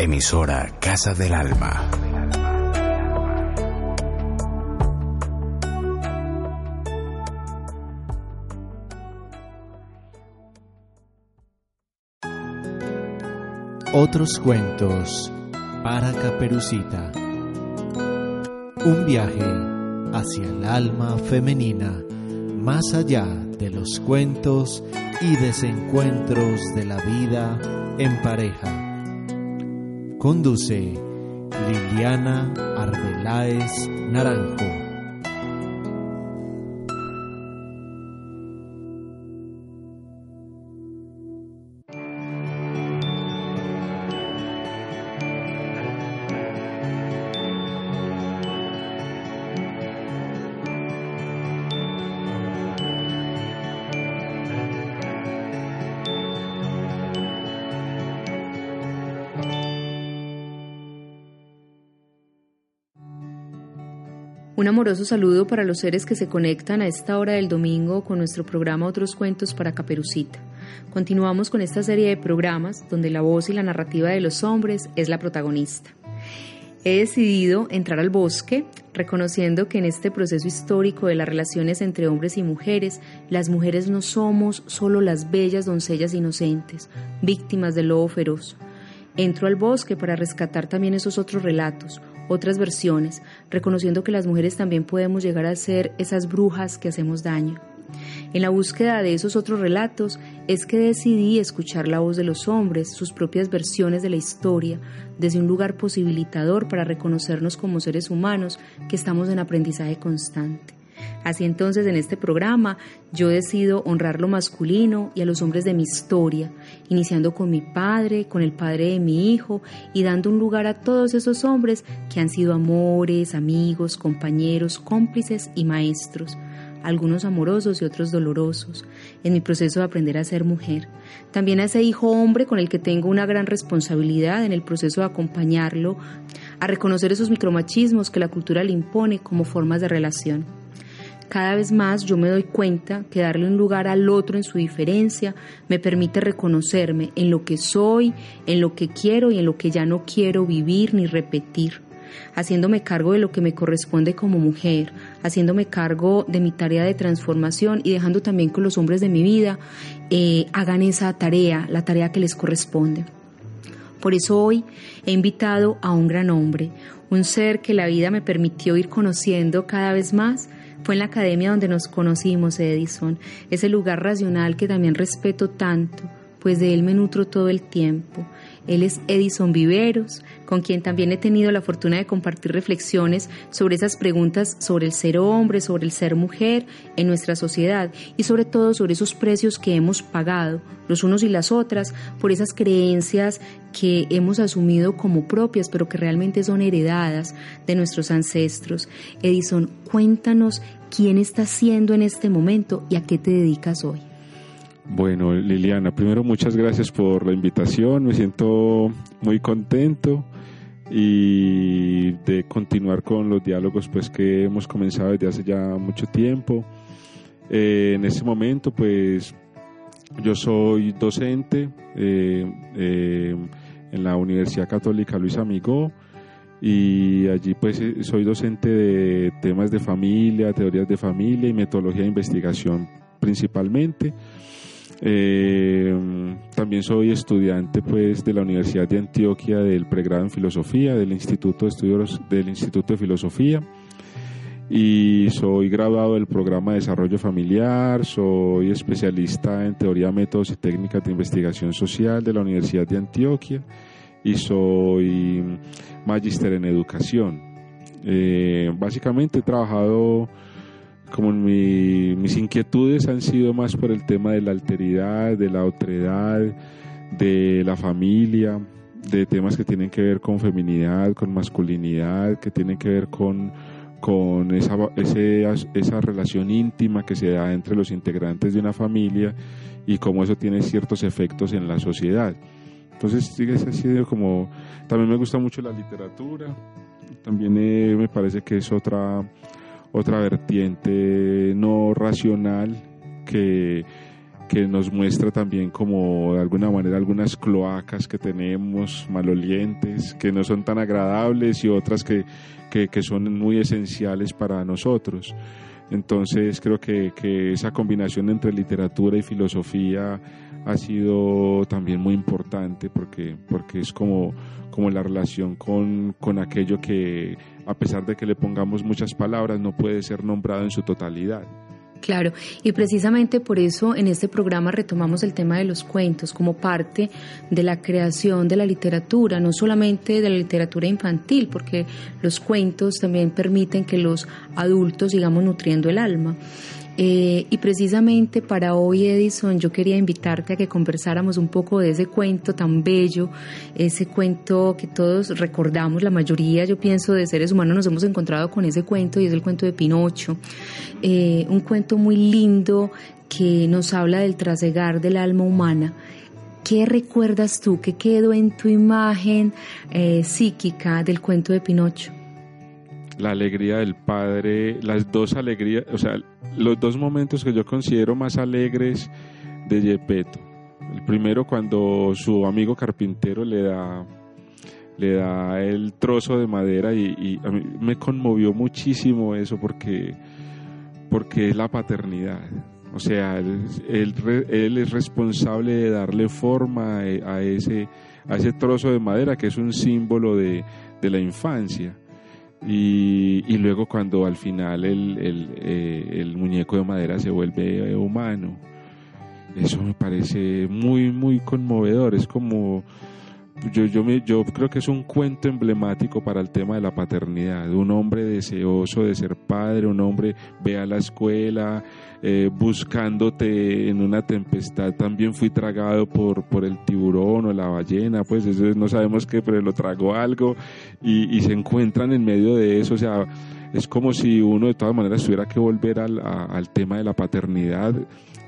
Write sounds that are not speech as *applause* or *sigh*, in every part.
Emisora Casa del Alma. Otros cuentos para Caperucita. Un viaje hacia el alma femenina, más allá de los cuentos y desencuentros de la vida en pareja. Conduce Liliana Arbeláez Naranjo. Amoroso saludo para los seres que se conectan a esta hora del domingo con nuestro programa Otros Cuentos para Caperucita. Continuamos con esta serie de programas donde la voz y la narrativa de los hombres es la protagonista. He decidido entrar al bosque reconociendo que en este proceso histórico de las relaciones entre hombres y mujeres, las mujeres no somos solo las bellas doncellas inocentes, víctimas del lobo feroz. Entro al bosque para rescatar también esos otros relatos, otras versiones, reconociendo que las mujeres también podemos llegar a ser esas brujas que hacemos daño. En la búsqueda de esos otros relatos es que decidí escuchar la voz de los hombres, sus propias versiones de la historia, desde un lugar posibilitador para reconocernos como seres humanos que estamos en aprendizaje constante. Así entonces en este programa yo decido honrar lo masculino y a los hombres de mi historia, iniciando con mi padre, con el padre de mi hijo y dando un lugar a todos esos hombres que han sido amores, amigos, compañeros, cómplices y maestros algunos amorosos y otros dolorosos, en mi proceso de aprender a ser mujer. También a ese hijo hombre con el que tengo una gran responsabilidad en el proceso de acompañarlo, a reconocer esos micromachismos que la cultura le impone como formas de relación. Cada vez más yo me doy cuenta que darle un lugar al otro en su diferencia me permite reconocerme en lo que soy, en lo que quiero y en lo que ya no quiero vivir ni repetir haciéndome cargo de lo que me corresponde como mujer, haciéndome cargo de mi tarea de transformación y dejando también que los hombres de mi vida eh, hagan esa tarea, la tarea que les corresponde. Por eso hoy he invitado a un gran hombre, un ser que la vida me permitió ir conociendo cada vez más fue en la academia donde nos conocimos, Edison, ese lugar racional que también respeto tanto, pues de él me nutro todo el tiempo. Él es Edison Viveros, con quien también he tenido la fortuna de compartir reflexiones sobre esas preguntas sobre el ser hombre, sobre el ser mujer en nuestra sociedad y sobre todo sobre esos precios que hemos pagado los unos y las otras por esas creencias que hemos asumido como propias pero que realmente son heredadas de nuestros ancestros. Edison, cuéntanos quién estás siendo en este momento y a qué te dedicas hoy. Bueno, Liliana, primero muchas gracias por la invitación, me siento muy contento y de continuar con los diálogos pues que hemos comenzado desde hace ya mucho tiempo. Eh, en este momento pues yo soy docente eh, eh, en la Universidad Católica Luis Amigó y allí pues soy docente de temas de familia, teorías de familia y metodología de investigación principalmente. Eh, también soy estudiante pues de la Universidad de Antioquia del pregrado en filosofía del Instituto de Estudios del Instituto de Filosofía y soy graduado del programa de desarrollo familiar, soy especialista en teoría, métodos y técnicas de investigación social de la Universidad de Antioquia y soy magíster en educación. Eh, básicamente he trabajado como mis inquietudes han sido más por el tema de la alteridad, de la otredad, de la familia, de temas que tienen que ver con feminidad, con masculinidad, que tienen que ver con, con esa, esa relación íntima que se da entre los integrantes de una familia y cómo eso tiene ciertos efectos en la sociedad. Entonces, sigue sido como, también me gusta mucho la literatura, también eh, me parece que es otra, otra vertiente no racional que que nos muestra también como de alguna manera algunas cloacas que tenemos malolientes, que no son tan agradables y otras que, que, son muy esenciales para nosotros. Entonces creo que, que, esa combinación entre literatura y filosofía ha sido también muy importante porque, porque es como, como la relación con, con aquello que a pesar de que le pongamos muchas palabras no puede ser nombrado en su totalidad. Claro, y precisamente por eso en este programa retomamos el tema de los cuentos como parte de la creación de la literatura, no solamente de la literatura infantil, porque los cuentos también permiten que los adultos sigamos nutriendo el alma. Eh, y precisamente para hoy, Edison, yo quería invitarte a que conversáramos un poco de ese cuento tan bello, ese cuento que todos recordamos, la mayoría, yo pienso, de seres humanos nos hemos encontrado con ese cuento y es el cuento de Pinocho. Eh, un cuento muy lindo que nos habla del trasegar del alma humana. ¿Qué recuerdas tú? ¿Qué quedó en tu imagen eh, psíquica del cuento de Pinocho? la alegría del padre, las dos alegrías, o sea, los dos momentos que yo considero más alegres de Yepeto. El primero cuando su amigo carpintero le da le da el trozo de madera y, a mí me conmovió muchísimo eso porque, porque es la paternidad. O sea, él, él, es responsable de darle forma a ese, a ese trozo de madera que es un símbolo de, de la infancia. Y, luego cuando al final el, eh, el, muñeco de madera se vuelve humano, eso me parece muy, muy conmovedor. Es como yo, yo, me, yo creo que es un cuento emblemático para el tema de la paternidad. Un hombre deseoso de ser padre, un hombre ve a la escuela eh, buscándote en una tempestad. También fui tragado por, por el tiburón o la ballena, pues eso no sabemos qué, pero lo tragó algo y, se encuentran en medio de eso. O sea, es como si uno de todas maneras tuviera que volver al, al tema de la paternidad,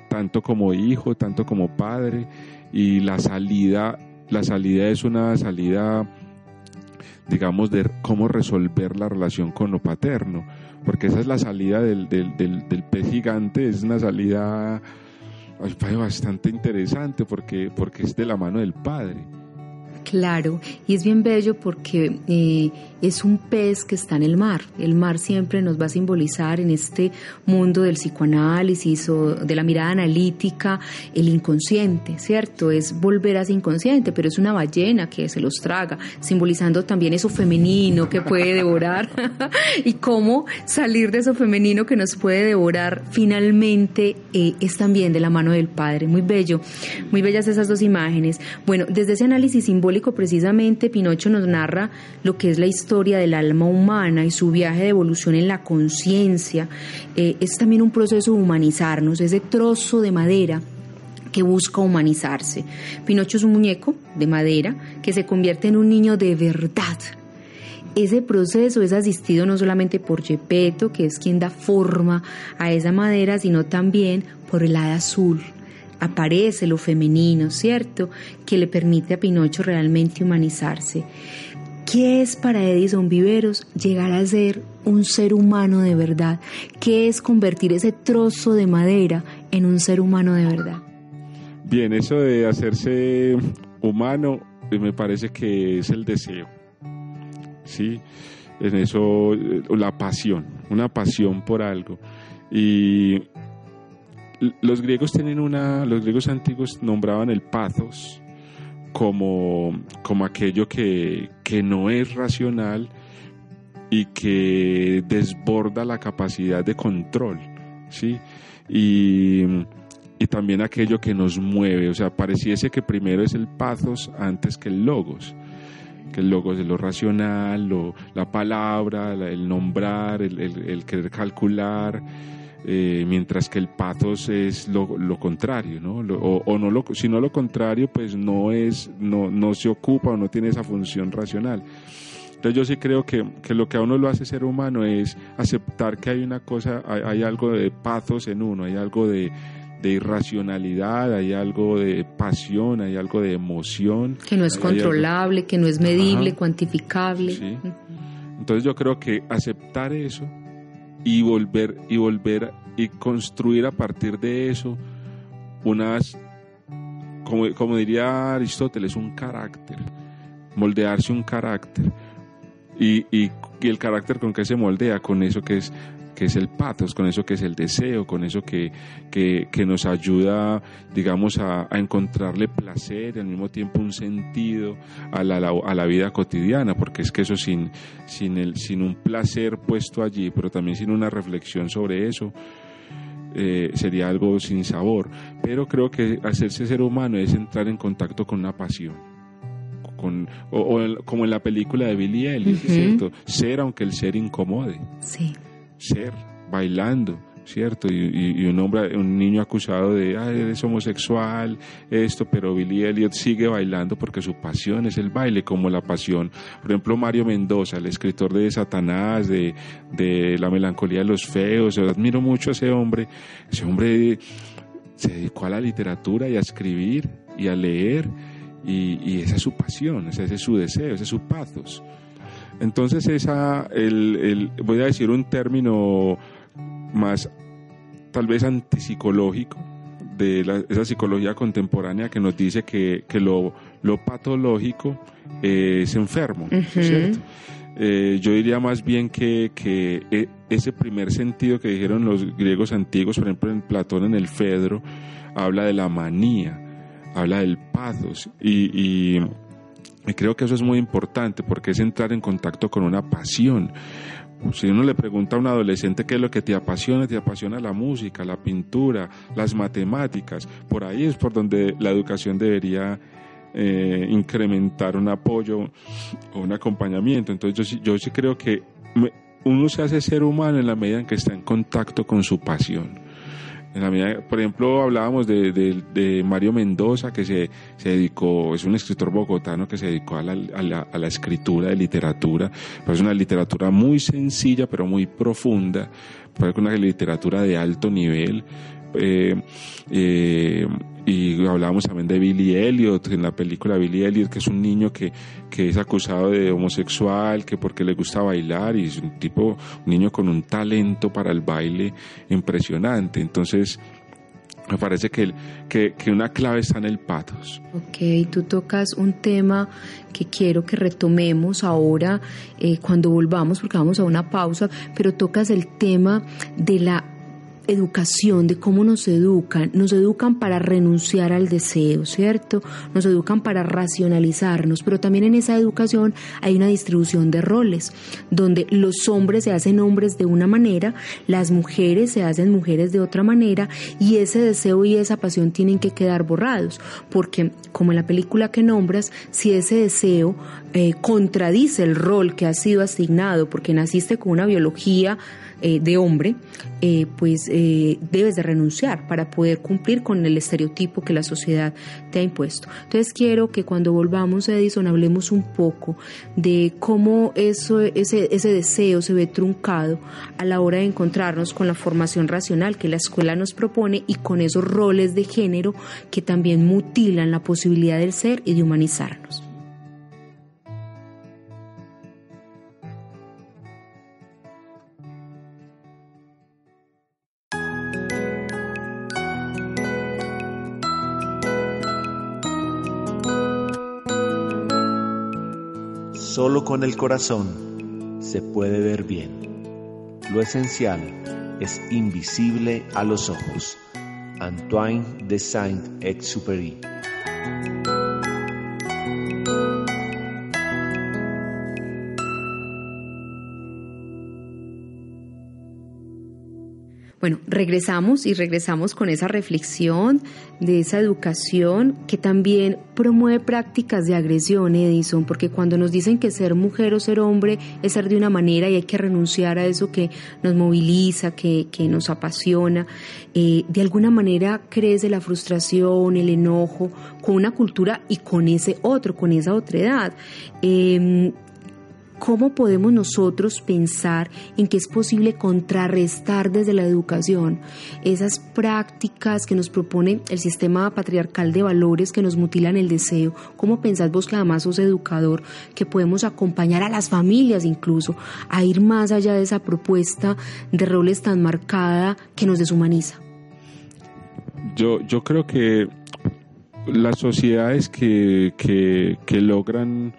tanto como hijo, tanto como padre, y la salida la salida es una salida, digamos, de cómo resolver la relación con lo paterno, porque esa es la salida del, del, del, pez gigante, es una salida bastante interesante porque, porque es de la mano del padre. Claro, y es bien bello porque eh, es un pez que está en el mar. El mar siempre nos va a simbolizar en este mundo del psicoanálisis o de la mirada analítica el inconsciente, ¿cierto? Es volver a ese inconsciente, pero es una ballena que se los traga, simbolizando también eso femenino que puede devorar *laughs* y cómo salir de eso femenino que nos puede devorar finalmente eh, es también de la mano del Padre. Muy bello, muy bellas esas dos imágenes. Bueno, desde ese análisis simbólico precisamente Pinocho nos narra lo que es la historia del alma humana y su viaje de evolución en la conciencia eh, es también un proceso de humanizarnos, ese trozo de madera que busca humanizarse. Pinocho es un muñeco de madera que se convierte en un niño de verdad. Ese proceso es asistido no solamente por Gepetto, que es quien da forma a esa madera, sino también por el hada azul. Aparece lo femenino, ¿cierto? Que le permite a Pinocho realmente humanizarse. ¿Qué es para Edison Viveros llegar a ser un ser humano de verdad? ¿Qué es convertir ese trozo de madera en un ser humano de verdad? Bien, eso de hacerse humano eh, me parece que es el deseo. ¿Sí? En eso, eh, la pasión, una pasión por algo. Y los griegos tienen una, los griegos antiguos nombraban el pathos, como, como aquello que, que no es racional y que desborda la capacidad de control, ¿sí? Y, y, también aquello que nos mueve, o sea, pareciese que primero es el pathos antes que el logos, que el logos es lo racional, lo, la palabra, el nombrar, el, el, el querer calcular, eh, mientras que el pathos es lo, lo contrario, ¿no? o, no lo, si no lo contrario, pues no es, no, no se ocupa o no tiene esa función racional. Entonces yo sí creo que, que, lo que a uno lo hace ser humano es aceptar que hay una cosa, hay, algo de pathos en uno, hay algo de, de, irracionalidad, hay algo de pasión, hay algo de emoción. Que no es controlable, que no es medible, cuantificable. Sí. Entonces yo creo que aceptar eso y volver y volver y construir a partir de eso unas como, como diría Aristóteles un carácter moldearse un carácter. Y, y, y, el carácter con que se moldea con eso que es que es el patos, con eso que es el deseo, con eso que, que, que nos ayuda, digamos, a, a, encontrarle placer y al mismo tiempo un sentido a la, a la vida cotidiana, porque es que eso sin, sin, el, sin un placer puesto allí, pero también sin una reflexión sobre eso, eh, sería algo sin sabor. Pero creo que hacerse ser humano es entrar en contacto con una pasión. Con, o, o, como en la película de Billy Elliot, uh -huh. ¿cierto? Ser aunque el ser incomode. Sí ser bailando, ¿cierto? Y, un hombre, un niño acusado de, ah, eres homosexual, esto, pero Billy Elliot sigue bailando porque su pasión es el baile, como la pasión, por ejemplo, Mario Mendoza, el escritor de Satanás, de, de La melancolía de los feos, yo admiro mucho a ese hombre, ese hombre se dedicó a la literatura y a escribir y a leer, y, y esa es su pasión, ese es su deseo, ese es su pathos. Entonces esa, el, el, voy a decir un término más tal vez antipsicológico de la, esa psicología contemporánea que nos dice que, que lo, lo, patológico es enfermo, uh -huh. ¿cierto? Eh, yo diría más bien que, que, ese primer sentido que dijeron los griegos antiguos, por ejemplo en Platón en el Fedro, habla de la manía, habla del pathos y, y y creo que eso es muy importante porque es entrar en contacto con una pasión. Si uno le pregunta a un adolescente qué es lo que te apasiona, te apasiona la música, la pintura, las matemáticas. Por ahí es por donde la educación debería eh, incrementar un apoyo o un acompañamiento. Entonces yo, yo sí creo que uno se hace ser humano en la medida en que está en contacto con su pasión. En la medida, por ejemplo, hablábamos de, de, Mario Mendoza, que se, se dedicó, es un escritor bogotano que se dedicó a la, a la, escritura de literatura, pero es una literatura muy sencilla, pero muy profunda, una literatura de alto nivel. Eh, eh, hablábamos también de Billy Elliot, en la película Billy Elliot, que es un niño que, que es acusado de homosexual, que porque le gusta bailar, y es un tipo, un niño con un talento para el baile impresionante. Entonces, me parece que, que, que, una clave está en el patos. Ok, tú tocas un tema que quiero que retomemos ahora eh, cuando volvamos, porque vamos a una pausa, pero tocas el tema de la educación, de cómo nos educan. Nos educan para renunciar al deseo, ¿cierto? Nos educan para racionalizarnos, pero también en esa educación hay una distribución de roles, donde los hombres se hacen hombres de una manera, las mujeres se hacen mujeres de otra manera, y ese deseo y esa pasión tienen que quedar borrados, porque como en la película que nombras, si ese deseo eh, contradice el rol que ha sido asignado, porque naciste con una biología, eh, de hombre, eh, pues eh, debes de renunciar para poder cumplir con el estereotipo que la sociedad te ha impuesto. Entonces quiero que cuando volvamos a Edison hablemos un poco de cómo eso, ese, ese deseo se ve truncado a la hora de encontrarnos con la formación racional que la escuela nos propone y con esos roles de género que también mutilan la posibilidad del ser y de humanizarnos. Solo con el corazón se puede ver bien. Lo esencial es invisible a los ojos. Antoine de Saint-Exupéry. Bueno, regresamos y regresamos con esa reflexión de esa educación que también promueve prácticas de agresión, Edison, porque cuando nos dicen que ser mujer o ser hombre es ser de una manera y hay que renunciar a eso que nos moviliza, que, nos apasiona, eh, de alguna manera crece la frustración, el enojo con una cultura y con ese otro, con esa otra edad. Em, ¿Cómo podemos nosotros pensar en que es posible contrarrestar desde la educación esas prácticas que nos propone el sistema patriarcal de valores que nos mutilan el deseo? ¿Cómo pensás vos que además sos educador, que podemos acompañar a las familias incluso a ir más allá de esa propuesta de roles tan marcada que nos deshumaniza? Yo, yo creo que las sociedades que, que, que logran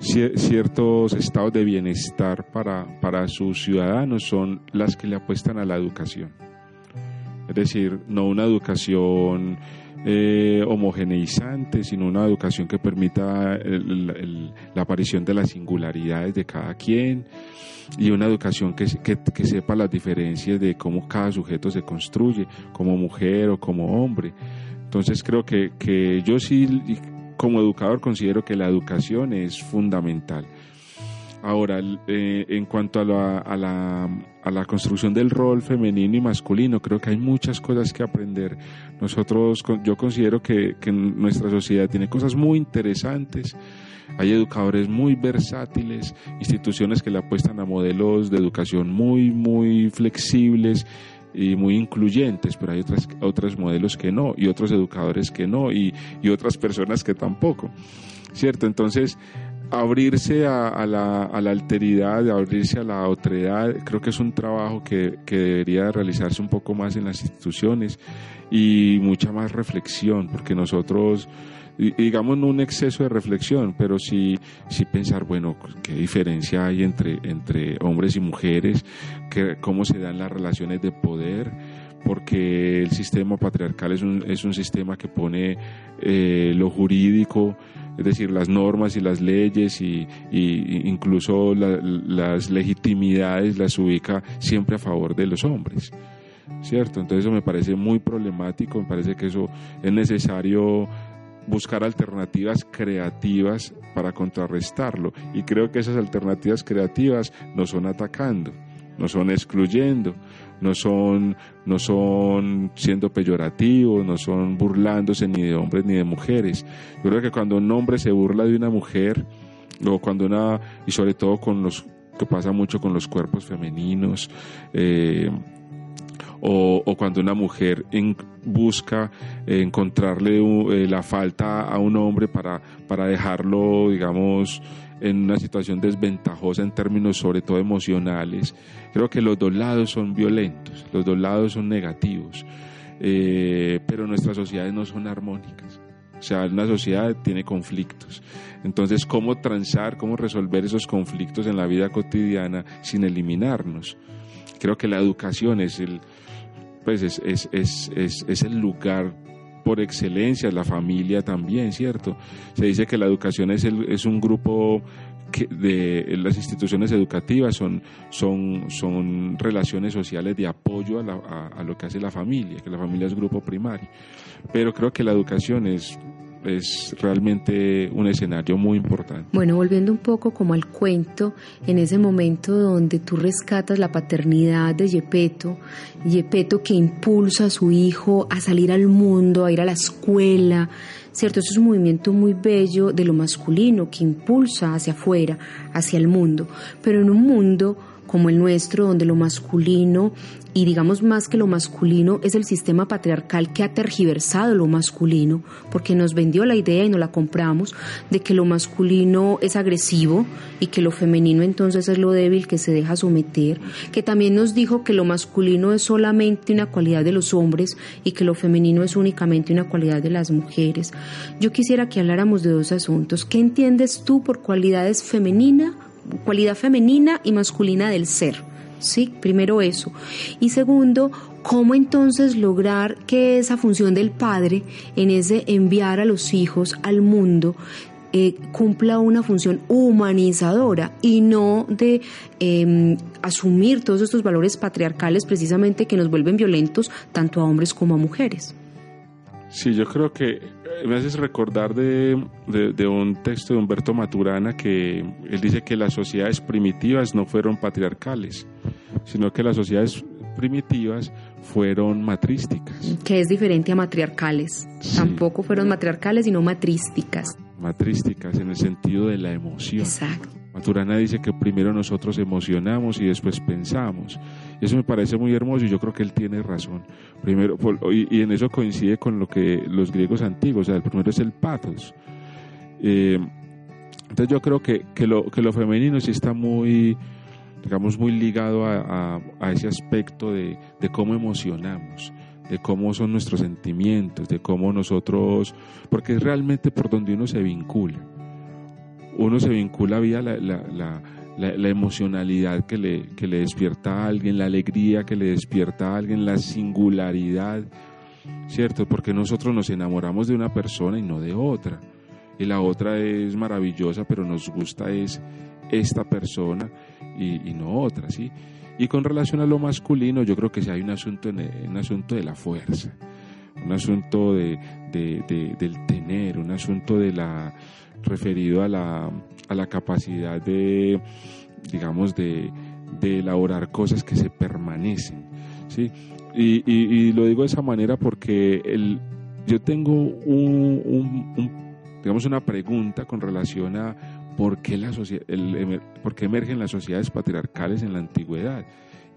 ciertos estados de bienestar para, para sus ciudadanos son las que le apuestan a la educación. Es decir, no una educación eh, homogeneizante, sino una educación que permita la aparición de las singularidades de cada quien y una educación que, que, que, sepa las diferencias de cómo cada sujeto se construye, como mujer o como hombre. Entonces creo que, que yo sí como educador considero que la educación es fundamental. Ahora, eh, en cuanto a la, a, la, construcción del rol femenino y masculino, creo que hay muchas cosas que aprender. Nosotros, yo considero que nuestra sociedad tiene cosas muy interesantes. Hay educadores muy versátiles, instituciones que le apuestan a modelos de educación muy, muy flexibles y muy incluyentes, pero hay otras, otros modelos que no, y otros educadores que no, y, y otras personas que tampoco, ¿cierto? Entonces, abrirse a, la, a, la, alteridad, abrirse a la otredad, creo que es un trabajo que, que, debería realizarse un poco más en las instituciones y mucha más reflexión, porque nosotros digamos no un exceso de reflexión, pero sí, sí pensar, bueno, qué diferencia hay entre, entre hombres y mujeres, que, cómo se dan las relaciones de poder, porque el sistema patriarcal es un, es un sistema que pone eh, lo jurídico, es decir, las normas y las leyes y, incluso las legitimidades las ubica siempre a favor de los hombres. ¿Cierto? Entonces eso me parece muy problemático, me parece que eso es necesario buscar alternativas creativas para contrarrestarlo. Y creo que esas alternativas creativas no son atacando, no son excluyendo, no son, no son siendo peyorativos, no son burlándose ni de hombres ni de mujeres. Yo creo que cuando un hombre se burla de una mujer, o cuando una, y sobre todo con los que pasa mucho con los cuerpos femeninos, eh, o, cuando una mujer busca encontrarle eh, la falta a un hombre para, para dejarlo, digamos, en una situación desventajosa en términos sobre todo emocionales. Creo que los dos lados son violentos, los dos lados son negativos, eh, pero nuestras sociedades no son armónicas. O sea, una sociedad tiene conflictos. Entonces, ¿cómo transar, cómo resolver esos conflictos en la vida cotidiana sin eliminarnos? Creo que la educación es el, pues es, es, es, es, el lugar por excelencia, la familia también, ¿cierto? Se dice que la educación es, el, es un grupo que de las instituciones educativas son, son, son relaciones sociales de apoyo a, a, a, lo que hace la familia, que la familia es grupo primario. Pero creo que la educación es es realmente un escenario muy importante. Bueno, volviendo un poco como al cuento, en ese momento donde tú rescatas la paternidad de Yepeto, Yepeto que impulsa a su hijo a salir al mundo, a ir a la escuela, ¿cierto? Eso es un movimiento muy bello de lo masculino que impulsa hacia afuera, hacia el mundo, pero en un mundo como el nuestro, donde lo masculino, y digamos más que lo masculino, es el sistema patriarcal que ha tergiversado lo masculino, porque nos vendió la idea y no la compramos, de que lo masculino es agresivo y que lo femenino entonces es lo débil que se deja someter, que también nos dijo que lo masculino es solamente una cualidad de los hombres y que lo femenino es únicamente una cualidad de las mujeres. Yo quisiera que habláramos de dos asuntos. ¿Qué entiendes tú por cualidades femeninas cualidad femenina y masculina del ser. ¿sí? Primero eso. Y segundo, ¿cómo entonces lograr que esa función del padre en ese enviar a los hijos al mundo eh, cumpla una función humanizadora y no de em, asumir todos estos valores patriarcales precisamente que nos vuelven violentos tanto a hombres como a mujeres. Sí, yo creo que me haces recordar de, de, un texto de Humberto Maturana que él dice que las sociedades primitivas no fueron patriarcales, sino que las sociedades primitivas fueron matrísticas. Que es diferente a matriarcales. Tampoco fueron matriarcales, sino matrísticas. Matrísticas en el sentido de la emoción. Exacto. Maturana dice que primero nosotros emocionamos y después pensamos. Eso me parece muy hermoso y yo creo que él tiene razón. Primero, y, en eso coincide con lo que los griegos antiguos, el primero es el pathos. Eh, entonces yo creo que, que, lo, que lo femenino sí está muy, digamos, muy ligado a, ese aspecto de, cómo emocionamos, de cómo son nuestros sentimientos, de cómo nosotros, porque es realmente por donde uno se vincula. Uno se vincula vía la, la, emocionalidad que le, que le despierta a alguien, la alegría que le despierta a alguien, la singularidad, ¿cierto? Porque nosotros nos enamoramos de una persona y no de otra. Y la otra es maravillosa, pero nos gusta es esta persona y, no otra, ¿sí? Y con relación a lo masculino, yo creo que sí hay un asunto, un asunto de la fuerza, un asunto de, del tener, un asunto de la referido a la, a la capacidad de, digamos, de, elaborar cosas que se permanecen, ¿sí? Y, lo digo de esa manera porque el, yo tengo un, digamos, una pregunta con relación a por qué, la el, por qué emergen las sociedades patriarcales en la antigüedad.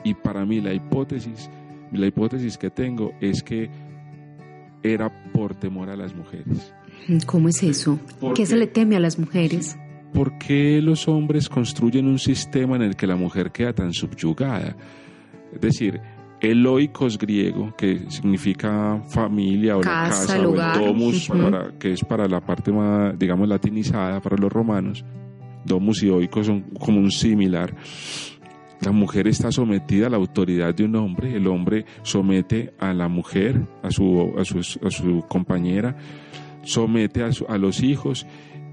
Y para mí la hipótesis, la hipótesis que tengo es que era por temor a las mujeres. ¿Cómo es eso? ¿Qué se le teme a las mujeres? ¿Por qué los hombres construyen un sistema en el que la mujer queda tan subyugada? Es decir, Eloicos griego, que significa familia o la casa o el domus, que es para la parte más, digamos, latinizada para los romanos. Domus y oikos son como un similar. La mujer está sometida a la autoridad de un hombre, el hombre somete a la mujer, a su, a su, compañera, somete a, a los hijos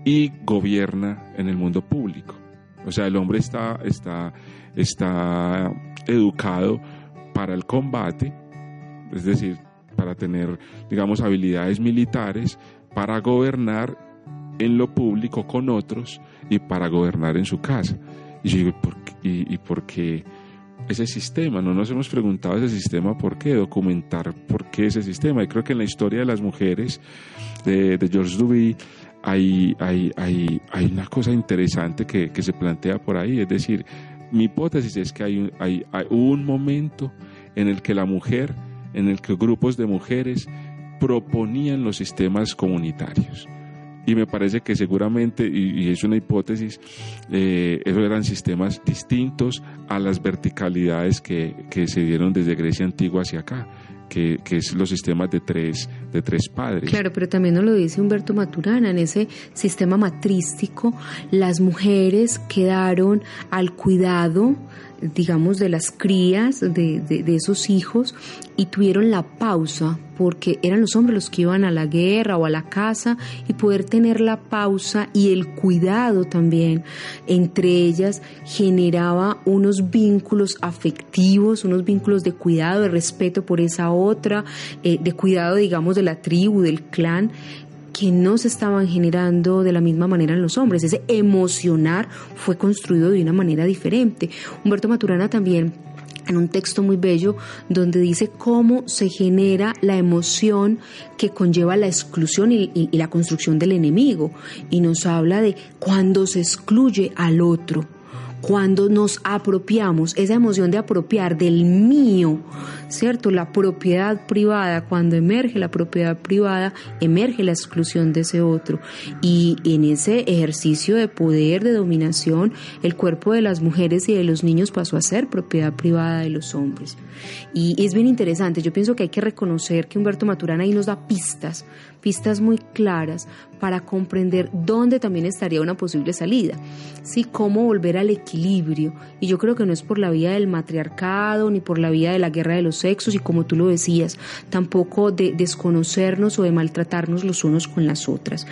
y gobierna en el mundo público. O sea, el hombre está, está, está educado para el combate, es decir, para tener, digamos, habilidades militares, para gobernar en lo público con otros y para gobernar en su casa. Y yo digo, ¿por qué? Y, por qué ese sistema? No nos hemos preguntado ese sistema por qué, documentar por qué ese sistema. Y creo que en la historia de las mujeres de, George Duby hay, hay, hay, hay, una cosa interesante que, que, se plantea por ahí. Es decir, mi hipótesis es que hay, hay, hay un momento en el que la mujer, en el que grupos de mujeres proponían los sistemas comunitarios. Y me parece que seguramente, y, es una hipótesis, eh, esos eran sistemas distintos a las verticalidades que, que se dieron desde Grecia antigua hacia acá que, que, es los sistemas de tres, de tres padres. Claro, pero también nos lo dice Humberto Maturana, en ese sistema matrístico las mujeres quedaron al cuidado digamos, de las crías de, de, esos hijos y tuvieron la pausa porque eran los hombres los que iban a la guerra o a la casa y poder tener la pausa y el cuidado también entre ellas generaba unos vínculos afectivos, unos vínculos de cuidado, de respeto por esa otra, eh, de cuidado, digamos, de la tribu, del clan, que no se estaban generando de la misma manera en los hombres. Ese emocionar fue construido de una manera diferente. Humberto Maturana también en un texto muy bello donde dice cómo se genera la emoción que conlleva la exclusión y, y, la construcción del enemigo y nos habla de cuando se excluye al otro cuando nos apropiamos, esa emoción de apropiar del mío, ¿cierto? La propiedad privada, cuando emerge la propiedad privada, emerge la exclusión de ese otro. Y en ese ejercicio de poder, de dominación, el cuerpo de las mujeres y de los niños pasó a ser propiedad privada de los hombres. Y es bien interesante, yo pienso que hay que reconocer que Humberto Maturana ahí nos da pistas pistas muy claras para comprender dónde también estaría una posible salida. Sí, cómo volver al equilibrio. Y yo creo que no es por la vía del matriarcado ni por la vía de la guerra de los sexos y como tú lo decías, tampoco de desconocernos o de maltratarnos los unos con las otras.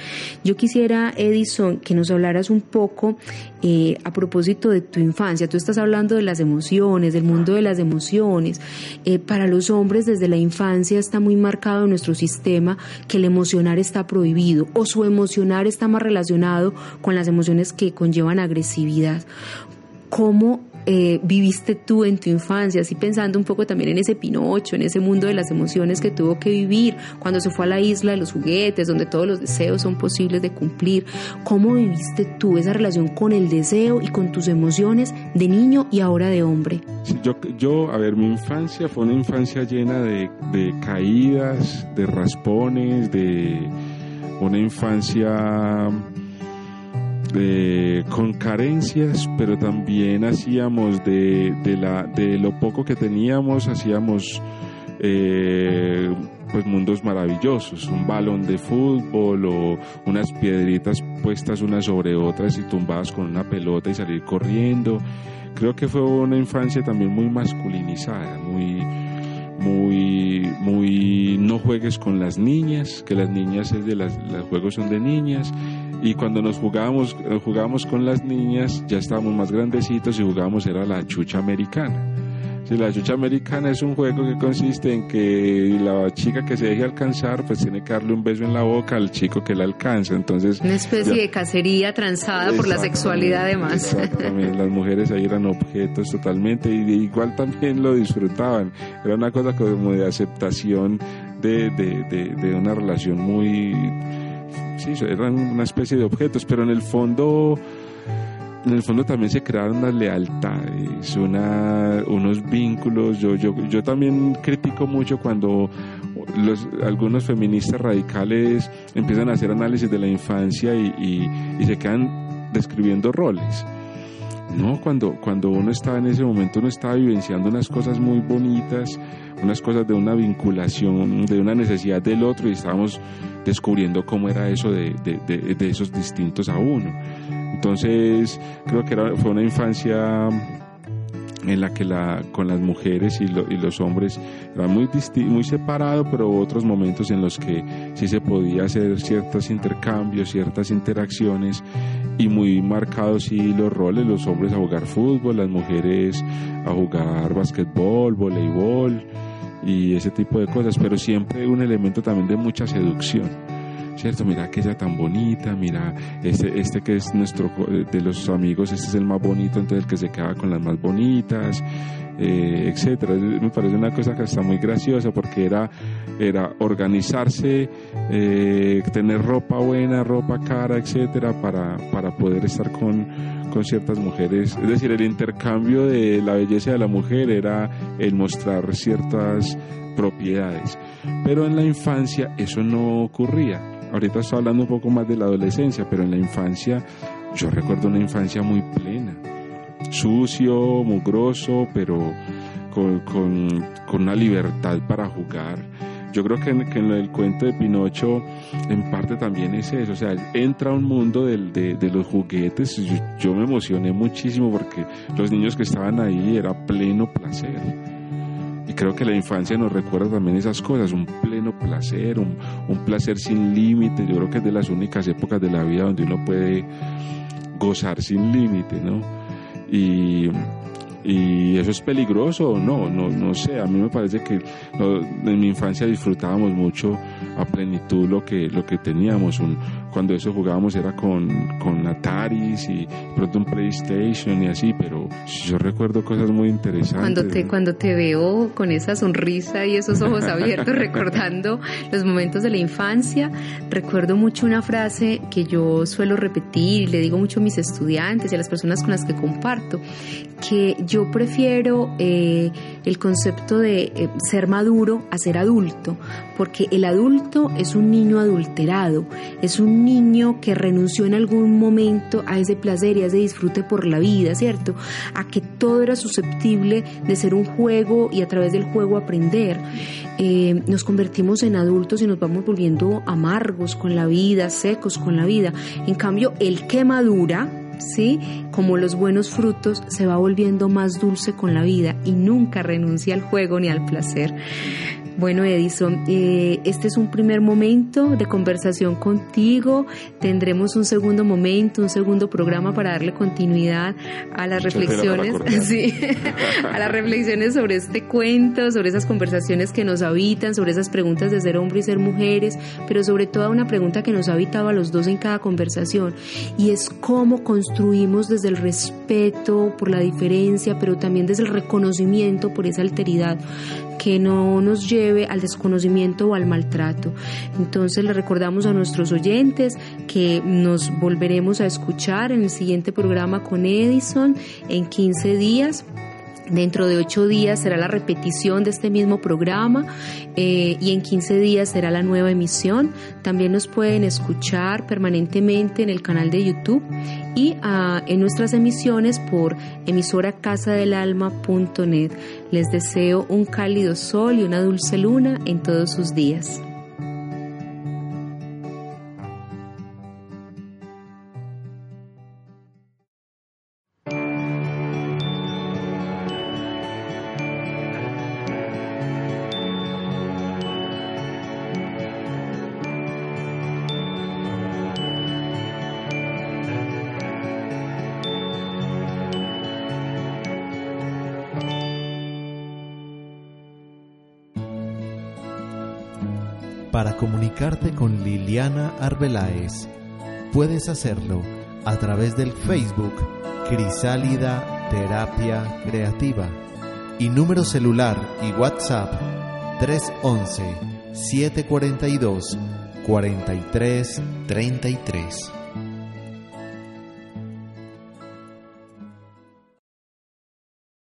Yo quisiera, Edison, que nos hablaras un poco eh, a propósito de tu infancia. Tú estás hablando de las emociones, del mundo de las emociones. Eh, para los hombres desde la infancia está muy marcado en nuestro sistema que el emocionar está prohibido o su emocionar está más relacionado con las emociones que conllevan agresividad. ¿Cómo eh, viviste tú en tu infancia, así pensando un poco también en ese Pinocho, en ese mundo de las emociones que tuvo que vivir cuando se fue a la isla de los juguetes, donde todos los deseos son posibles de cumplir. ¿Cómo viviste tú esa relación con el deseo y con tus emociones de niño y ahora de hombre? yo, yo, a ver, mi infancia fue una infancia llena de, de caídas, de raspones, de una infancia con carencias, pero también hacíamos de, de, la, de lo poco que teníamos, hacíamos eh, pues mundos maravillosos, un balón de fútbol o unas piedritas puestas unas sobre otras y tumbadas con una pelota y salir corriendo. Creo que fue una infancia también muy masculinizada, muy muy muy no juegues con las niñas, que las niñas es de las los juegos son de niñas y cuando nos jugábamos, eh, jugábamos con las niñas, ya estábamos más grandecitos y jugábamos era la chucha americana. Si la chucha americana es un juego que consiste en que la chica que se deje alcanzar, pues tiene que darle un beso en la boca al chico que la alcanza. Entonces, una especie de cacería transada por la sexualidad, además. Exactamente, las mujeres ahí eran objetos totalmente y igual también lo disfrutaban. Era una cosa como de aceptación de, de, de, de una relación muy sí, eran una especie de objetos, pero en el fondo, en el fondo también se crearon unas lealtades, unos vínculos. Yo, yo, yo también critico mucho cuando los, algunos feministas radicales empiezan a hacer análisis de la infancia y, y, se quedan describiendo roles. No, cuando, cuando uno estaba en ese momento, uno estaba vivenciando unas cosas muy bonitas, unas cosas de una vinculación, de una necesidad del otro y estábamos descubriendo cómo era eso de, de, esos distintos a uno. Entonces, creo que era, fue una infancia en la que la, con las mujeres y, y los hombres era muy, muy separado, pero otros momentos en los que sí se podía hacer ciertos intercambios, ciertas interacciones y muy marcados sí los roles, los hombres a jugar fútbol, las mujeres a jugar basquetbol, voleibol y ese tipo de cosas, pero siempre un elemento también de mucha seducción. ¿Cierto? Mira aquella tan bonita, mira este, este que es nuestro, de los amigos, este es el más bonito, entonces el que se queda con las más bonitas, eh, etcétera. Me parece una cosa que está muy graciosa porque era, era organizarse, eh, tener ropa buena, ropa cara, etcétera, para, para poder estar con, con ciertas mujeres. Es decir, el intercambio de la belleza de la mujer era el mostrar ciertas propiedades. Pero en la infancia eso no ocurría. Ahorita estoy hablando un poco más de la adolescencia, pero en la infancia yo recuerdo una infancia muy plena. Sucio, mugroso, pero con, con, con una libertad para jugar yo creo que en, que en el cuento de Pinocho en parte también es eso, o sea, entra un mundo de, de, los juguetes, yo, me emocioné muchísimo porque los niños que estaban ahí era pleno placer. Y creo que la infancia nos recuerda también esas cosas, un pleno placer, un, un placer sin límite. Yo creo que es de las únicas épocas de la vida donde uno puede gozar sin límite, ¿no? Y, y eso es peligroso o no, no, no sé, a mí me parece que en mi infancia disfrutábamos mucho a plenitud lo que, lo que teníamos, un, cuando eso jugábamos era con, con Ataris y pronto un PlayStation y así, pero yo recuerdo cosas muy interesantes. Cuando te, cuando te veo con esa sonrisa y esos ojos abiertos *laughs* recordando los momentos de la infancia, recuerdo mucho una frase que yo suelo repetir y le digo mucho a mis estudiantes y a las personas con las que comparto, que yo prefiero eh, el concepto de eh, ser maduro a ser adulto, porque el adulto es un niño adulterado, es un niño que renunció en algún momento a ese placer y a ese disfrute por la vida, ¿cierto? A que todo era susceptible de ser un juego y a través del juego aprender. Eh, nos convertimos en adultos y nos vamos volviendo amargos con la vida, secos con la vida. En cambio, el que madura, ¿sí? Como los buenos frutos, se va volviendo más dulce con la vida y nunca renuncia al juego ni al placer. Bueno, Edison, eh, este es un primer momento de conversación contigo. Tendremos un segundo momento, un segundo programa para darle continuidad a las reflexiones, *laughs* sí, *laughs* a las reflexiones sobre este cuento, sobre esas conversaciones que nos habitan, sobre esas preguntas de ser hombre y ser mujeres, pero sobre todo una pregunta que nos ha habitado a los dos en cada conversación y es cómo construimos desde el respeto por la diferencia, pero también desde el reconocimiento por esa alteridad que no nos lleve al desconocimiento o al maltrato. Entonces le recordamos a nuestros oyentes que nos volveremos a escuchar en el siguiente programa con Edison en 15 días. Dentro de ocho días será la repetición de este mismo programa eh, y en 15 días será la nueva emisión. También nos pueden escuchar permanentemente en el canal de YouTube y ah, en nuestras emisiones por emisoracasadelalma.net. Les deseo un cálido sol y una dulce luna en todos sus días. Comunicarte con Liliana Arbeláez, puedes hacerlo a través del Facebook Crisálida Terapia Creativa y número celular y WhatsApp 311 742 4333.